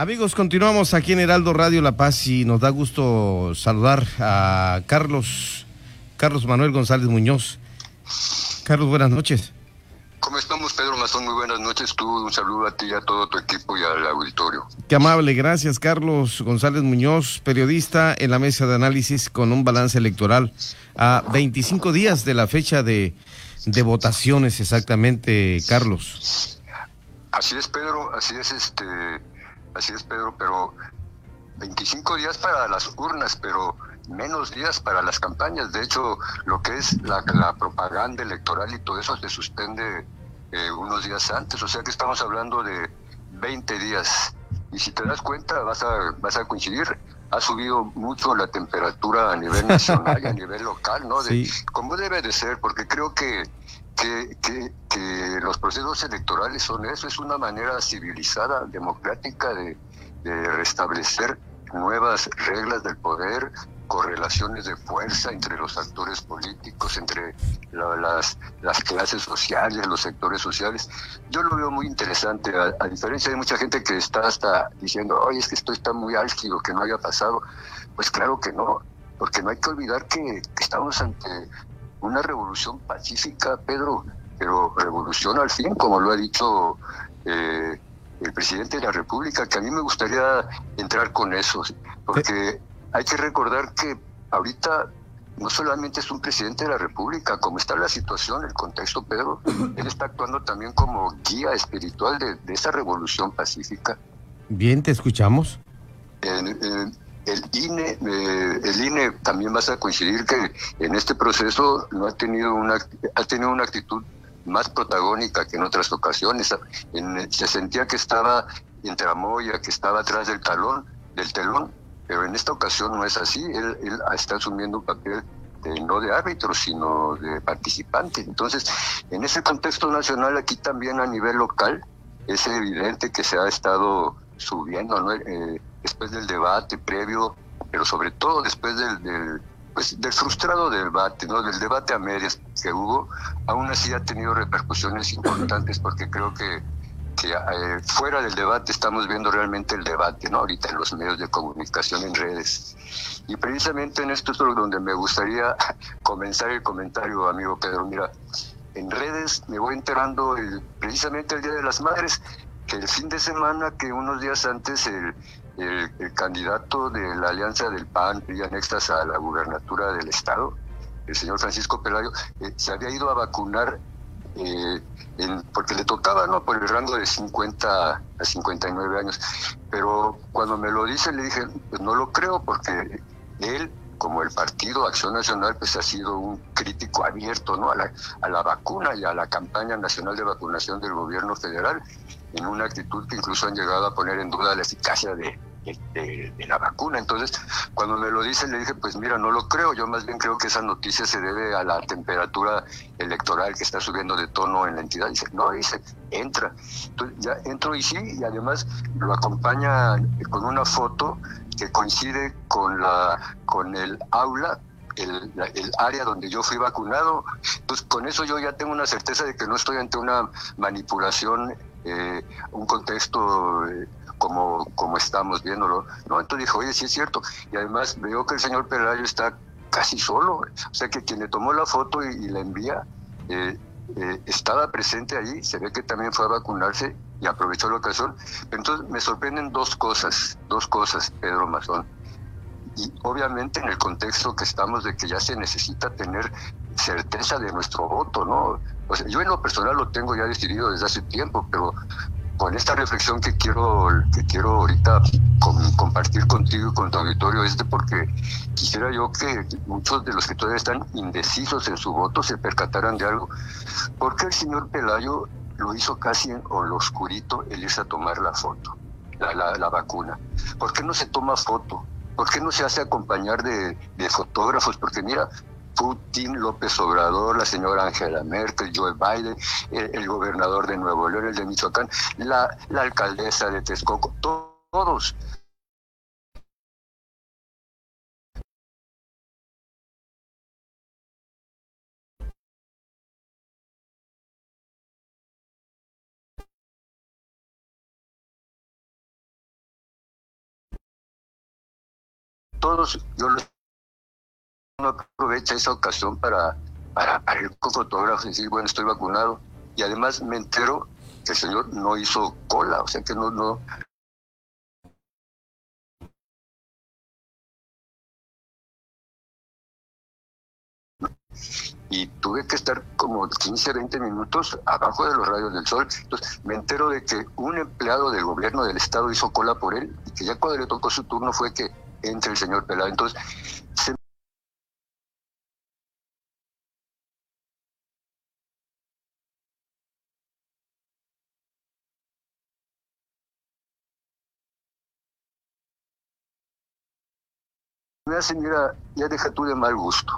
Amigos, continuamos aquí en Heraldo Radio La Paz y nos da gusto saludar a Carlos, Carlos Manuel González Muñoz. Carlos, buenas noches. ¿Cómo estamos, Pedro Mazón? Muy buenas noches. Tú, un saludo a ti y a todo tu equipo y al auditorio. Qué amable, gracias, Carlos González Muñoz, periodista en la mesa de análisis con un balance electoral a 25 días de la fecha de, de votaciones, exactamente, Carlos. Así es, Pedro, así es, este, así es, Pedro, pero 25 días para las urnas, pero menos días para las campañas. De hecho, lo que es la, propaganda electoral y todo eso se suspende eh, unos días antes. O sea que estamos hablando de 20 días. Y si te das cuenta, vas a, vas a coincidir. Ha subido mucho la temperatura a nivel nacional y a nivel local, ¿no? De, Como debe de ser, porque creo que, que, que, que, los procesos electorales son eso, es una manera civilizada, democrática de, restablecer nuevas reglas del poder, correlaciones de fuerza entre los actores políticos, entre las, las clases sociales, los sectores sociales. Yo lo veo muy interesante, a, diferencia de mucha gente que está hasta diciendo, oye, es que esto está muy álgido, que no haya pasado. Pues claro que no, porque no hay que olvidar que, estamos ante una revolución pacífica, Pedro, pero revolución al fin, como lo ha dicho eh, el presidente de la República, que a mí me gustaría entrar con eso, porque hay que recordar que ahorita no solamente es un presidente de la República, como está la situación, el contexto, Pedro, él está actuando también como guía espiritual de, esa revolución pacífica. Bien, te escuchamos. El INE, eh, el INE también vas a coincidir que en este proceso no ha tenido una, ha tenido una actitud más protagónica que en otras ocasiones. se sentía que estaba en tramoya, que estaba atrás del talón, del telón, pero en esta ocasión no es así. Él, está asumiendo un papel no de árbitro, sino de participante. Entonces, en ese contexto nacional, aquí también a nivel local, es evidente que se ha estado subiendo, eh, después del debate previo, pero sobre todo después del pues, del frustrado debate, ¿no? del debate a medias que hubo, aún así ha tenido repercusiones importantes porque creo que, que eh, fuera del debate estamos viendo realmente el debate, ¿no? ahorita en los medios de comunicación, en redes. Y precisamente en esto es donde me gustaría comenzar el comentario, amigo Pedro. Mira, en redes me voy enterando precisamente el Día de las Madres, que el fin de semana, que unos días antes el el, candidato de la alianza del PAN y anexas a la gubernatura del estado, el señor Francisco Pelayo, eh, se había ido a vacunar eh, porque le tocaba, ¿no? Por el rango de 50 a 59 años. Pero cuando me lo dice, le dije, pues no lo creo, porque él, como el Partido Acción Nacional, pues ha sido un crítico abierto, ¿no? A la, a la vacuna y a la campaña nacional de vacunación del gobierno federal, en una actitud que incluso han llegado a poner en duda la eficacia de, de, la vacuna. Entonces, cuando me lo dice, le dije, pues mira, no lo creo. Yo más bien creo que esa noticia se debe a la temperatura electoral que está subiendo de tono en la entidad. Dice, no, dice, entra. Entonces, ya entro y sí, y además lo acompaña con una foto que coincide con, la, con el aula el, el, área donde yo fui vacunado. Pues con eso yo ya tengo una certeza de que no estoy ante una manipulación, eh, un contexto eh, como, como estamos viéndolo. Entonces dijo, oye, sí es cierto. Y además veo que el señor Pelayo está casi solo. O sea que quien le tomó la foto y, la envía eh, eh, estaba presente allí. Se ve que también fue a vacunarse y aprovechó la ocasión. Entonces me sorprenden dos cosas, dos cosas, Pedro Mazón. Y obviamente en el contexto que estamos de que ya se necesita tener certeza de nuestro voto, ¿no? O sea, yo en lo personal lo tengo ya decidido desde hace tiempo, pero con esta reflexión que quiero, que quiero ahorita compartir contigo y con tu auditorio es de porque quisiera yo que muchos de los que todavía están indecisos en su voto se percataran de algo. ¿Por qué el señor Pelayo lo hizo casi en lo oscurito el irse a tomar la foto, la, la, vacuna? ¿Por qué no se toma foto? ¿Por qué no se hace acompañar de, de fotógrafos? Porque mira, Putin, López Obrador, la señora Angela Merkel, Joe Biden, el, gobernador de Nuevo León, el de Michoacán, la, alcaldesa de Texcoco, todos. Todos, yo no aprovecha esa ocasión para, para, para ir con fotógrafos y decir, bueno, estoy vacunado. Y además me entero que el señor no hizo cola, o sea que no, no, y tuve que estar como 15, 20 minutos abajo de los rayos del sol. Entonces me entero de que un empleado del gobierno del estado hizo cola por él y que ya cuando le tocó su turno fue que entre el señor Pelado. Entonces se me hace, mira, ya deja tú de mal gusto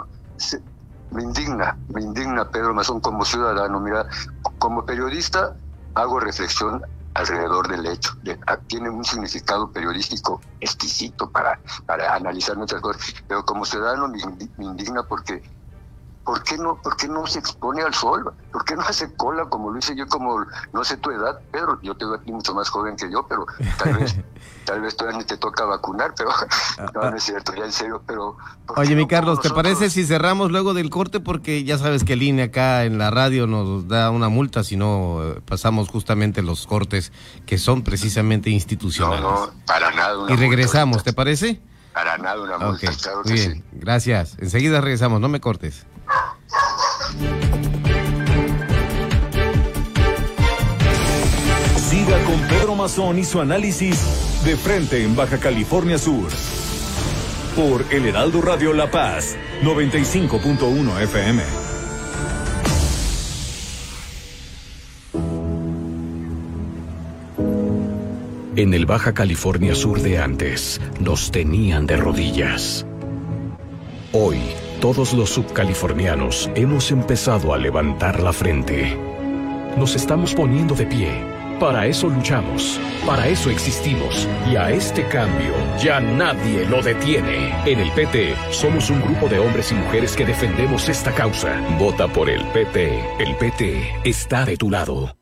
me indigna, me indigna Pedro Mazón como ciudadano. Mira, como periodista hago reflexión alrededor del hecho. Ah, tiene un significado periodístico exquisito para, para analizar nuestras cosas, pero como ciudadano me, me indigna porque ¿por qué no, por qué no se expone al sol? ¿Por qué no hace cola como lo hice yo, como, no sé tu edad, Pedro? Yo tengo aquí mucho más joven que yo, pero tal vez, tal vez todavía ni te toca vacunar, pero no, no es cierto, ya en serio, pero... Oye, mi Carlos, ¿te parece si cerramos luego del corte? Porque ya sabes que el INE acá en la radio nos da una multa si no eh, pasamos justamente los cortes que son precisamente institucionales. No, no, para nada. y regresamos, ¿te parece? Para nada una multa, claro Muy bien, gracias. Enseguida regresamos, no me cortes. Siga con Pedro Mazón y su análisis de frente en Baja California Sur. Por El Heraldo Radio La Paz, 95.1 FM. En el Baja California Sur de antes, nos tenían de rodillas. Hoy, todos los subcalifornianos hemos empezado a levantar la frente. Nos estamos poniendo de pie. Para eso luchamos, para eso existimos y a este cambio ya nadie lo detiene. En el PT somos un grupo de hombres y mujeres que defendemos esta causa. Vota por el PT. El PT está de tu lado.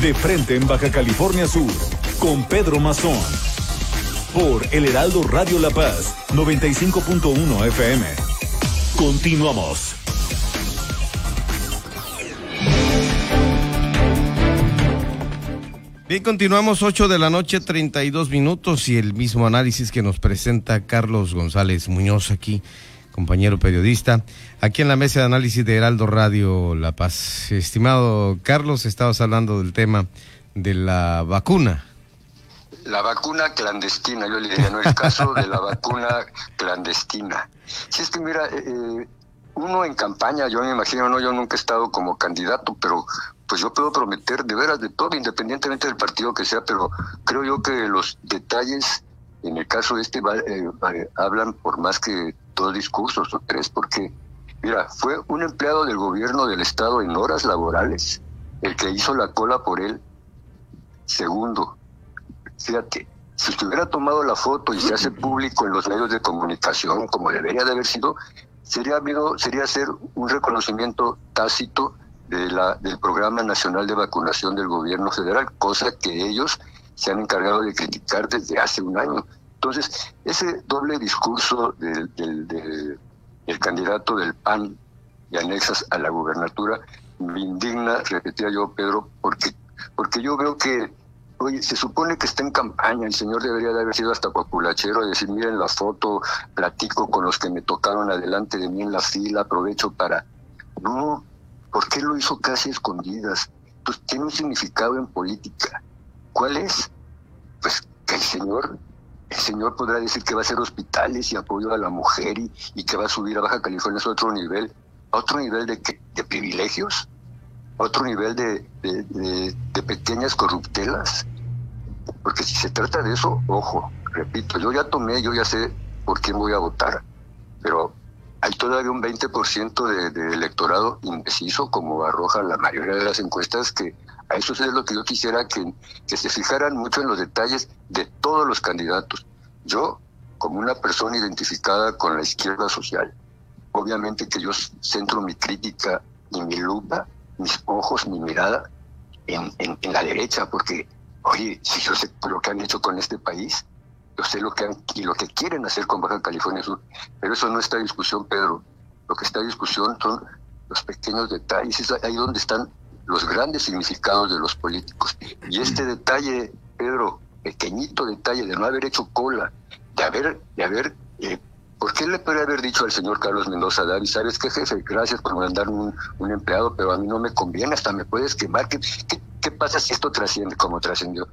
de frente en Baja California Sur, con Pedro Mazón. Por El Heraldo Radio La Paz, 95.1 FM. Continuamos. Bien, continuamos 8 de la noche, 32 minutos y el mismo análisis que nos presenta Carlos González Muñoz aquí, compañero periodista, aquí en la mesa de análisis de Heraldo Radio La Paz. Estimado Carlos, estabas hablando del tema de la vacuna. La vacuna clandestina, yo le diría, no el caso de la vacuna clandestina. Si es que mira, eh, eh, uno en campaña, yo me imagino, no, yo nunca he estado como candidato, pero pues yo puedo prometer de veras de todo, independientemente del partido que sea, pero creo yo que los detalles, en el caso de este, eh, hablan por más que dos discursos o tres, porque, mira, fue un empleado del gobierno del Estado en horas laborales el que hizo la cola por él. Segundo, fíjate, si se hubiera tomado la foto y se hace público en los medios de comunicación, como debería de haber sido, sería, sería hacer un reconocimiento tácito de la, del Programa Nacional de Vacunación del Gobierno Federal, cosa que ellos se han encargado de criticar desde hace un año. Entonces, ese doble discurso del, del, candidato del PAN y anexas a la gubernatura me indigna, repetía yo, Pedro, porque, porque yo veo que, oye, se supone que está en campaña, el señor debería de haber sido hasta populachero, decir, miren la foto, platico con los que me tocaron adelante de mí en la fila, aprovecho para... No, ¿Por qué lo hizo casi escondidas? Pues tiene un significado en política. ¿Cuál es? Pues que el señor, el señor podrá decir que va a hacer hospitales y apoyo a la mujer y, que va a subir a Baja California a otro nivel, a otro nivel de, de privilegios, a otro nivel de, de pequeñas corruptelas. Porque si se trata de eso, ojo, repito, yo ya tomé, yo ya sé por quién voy a votar, pero hay todavía un 20% de, de, electorado indeciso, como arroja la mayoría de las encuestas, que a eso es lo que yo quisiera que, que se fijaran mucho en los detalles de todos los candidatos. Yo, como una persona identificada con la izquierda social, obviamente que yo centro mi crítica y mi lupa, mis ojos, mi mirada en, en, en la derecha, porque, oye, si yo sé lo que han hecho con este país, yo sé lo que han, y lo que quieren hacer con Baja California Sur, pero eso no está en discusión, Pedro. Lo que está en discusión son los pequeños detalles, es ahí donde están los grandes significados de los políticos. Y este detalle, Pedro, pequeñito detalle de no haber hecho cola, de haber, de haber, eh, ¿por qué le podría haber dicho al señor Carlos Mendoza David, sabes qué jefe, gracias por mandar un, un, empleado, pero a mí no me conviene, hasta me puedes quemar, ¿qué, qué, qué pasa si esto trasciende como trascendió?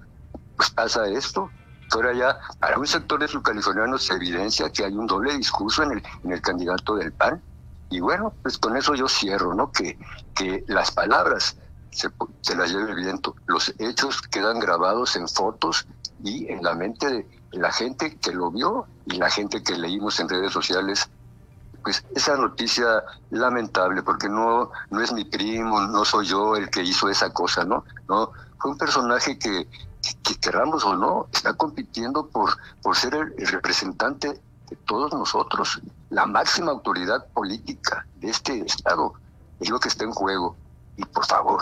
Pues pasa esto, Ahora ya para un sector de sus californianos se evidencia que hay un doble discurso en el, en el candidato del PAN. Y bueno, pues con eso yo cierro, ¿no? Que, que las palabras se, se las lleve el viento, los hechos quedan grabados en fotos y en la mente de la gente que lo vio y la gente que leímos en redes sociales pues esa noticia lamentable porque no no es mi primo no soy yo el que hizo esa cosa no no fue un personaje que que queramos o no, está compitiendo por, por ser el, representante de todos nosotros. La máxima autoridad política de este Estado es lo que está en juego. Y por favor,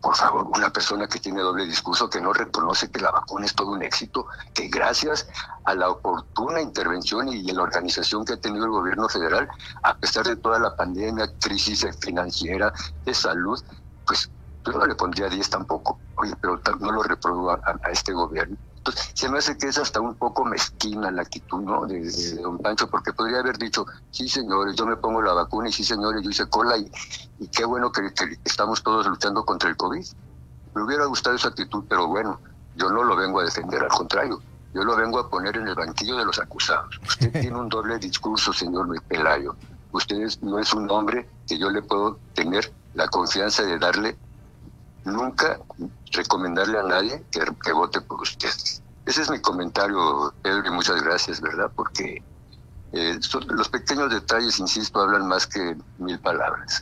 por favor, una persona que tiene doble discurso, que no reconoce que la vacuna es todo un éxito, que gracias a la oportuna intervención y la organización que ha tenido el gobierno federal, a pesar de toda la pandemia, crisis financiera, de salud, pues yo no le pondría 10 tampoco, oye, pero no lo reprodujo a, este gobierno. Entonces, se me hace que es hasta un poco mezquina la actitud, ¿no? De, don Pancho, porque podría haber dicho, sí, señores, yo me pongo la vacuna y sí, señores, yo hice cola y, y qué bueno que, estamos todos luchando contra el COVID. Me hubiera gustado esa actitud, pero bueno, yo no lo vengo a defender, al contrario, yo lo vengo a poner en el banquillo de los acusados. Usted tiene un doble discurso, señor Luis Pelayo. Usted no es un hombre que yo le puedo tener la confianza de darle nunca recomendarle a nadie que, vote por usted. Ese es mi comentario, Pedro, y muchas gracias, ¿verdad? Porque eh, los pequeños detalles, insisto, hablan más que mil palabras.